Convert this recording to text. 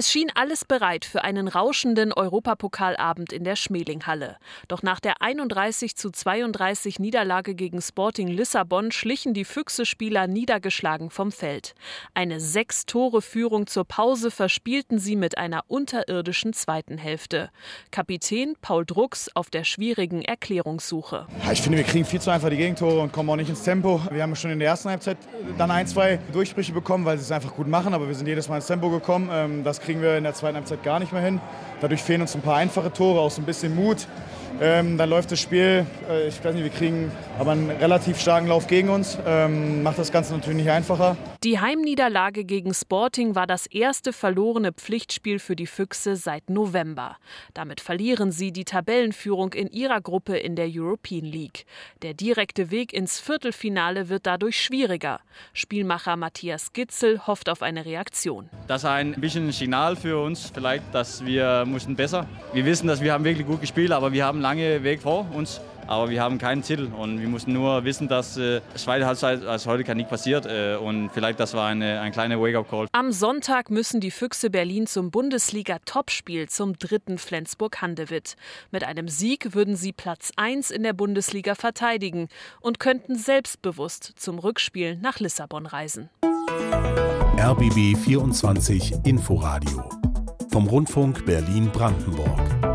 Es schien alles bereit für einen rauschenden Europapokalabend in der Schmelinghalle. Doch nach der 31 zu 32 Niederlage gegen Sporting Lissabon schlichen die Füchse-Spieler niedergeschlagen vom Feld. Eine Sechs-Tore-Führung zur Pause verspielten sie mit einer unterirdischen zweiten Hälfte. Kapitän Paul Drucks auf der schwierigen Erklärungssuche. Ich finde, wir kriegen viel zu einfach die Gegentore und kommen auch nicht ins Tempo. Wir haben schon in der ersten Halbzeit dann ein, zwei Durchbrüche bekommen, weil sie es einfach gut machen, aber wir sind jedes Mal ins Tempo gekommen. Ähm, das kriegen wir in der zweiten Halbzeit gar nicht mehr hin. Dadurch fehlen uns ein paar einfache Tore, auch so ein bisschen Mut. Ähm, dann läuft das Spiel, äh, ich weiß nicht, wir kriegen aber einen relativ starken Lauf gegen uns. Ähm, macht das Ganze natürlich nicht einfacher. Die Heimniederlage gegen Sporting war das erste verlorene Pflichtspiel für die Füchse seit November. Damit verlieren sie die Tabellenführung in ihrer Gruppe in der European League. Der direkte Weg ins Viertelfinale wird dadurch schwieriger. Spielmacher Matthias Gitzel hofft auf eine Reaktion. Das ist ein bisschen ein Signal für uns, vielleicht, dass wir mussten besser. Wir wissen, dass wir haben wirklich gut gespielt, aber wir haben lange Weg vor uns. Aber wir haben keinen Titel und wir mussten nur wissen, dass äh, zweite Halbzeit als heute kann nicht passiert äh, und vielleicht das war eine, ein kleiner Wake-up-Call. Am Sonntag müssen die Füchse Berlin zum Bundesliga-Topspiel zum dritten Flensburg-Handewitt. Mit einem Sieg würden sie Platz 1 in der Bundesliga verteidigen und könnten selbstbewusst zum Rückspiel nach Lissabon reisen. RBB 24 Inforadio vom Rundfunk Berlin-Brandenburg.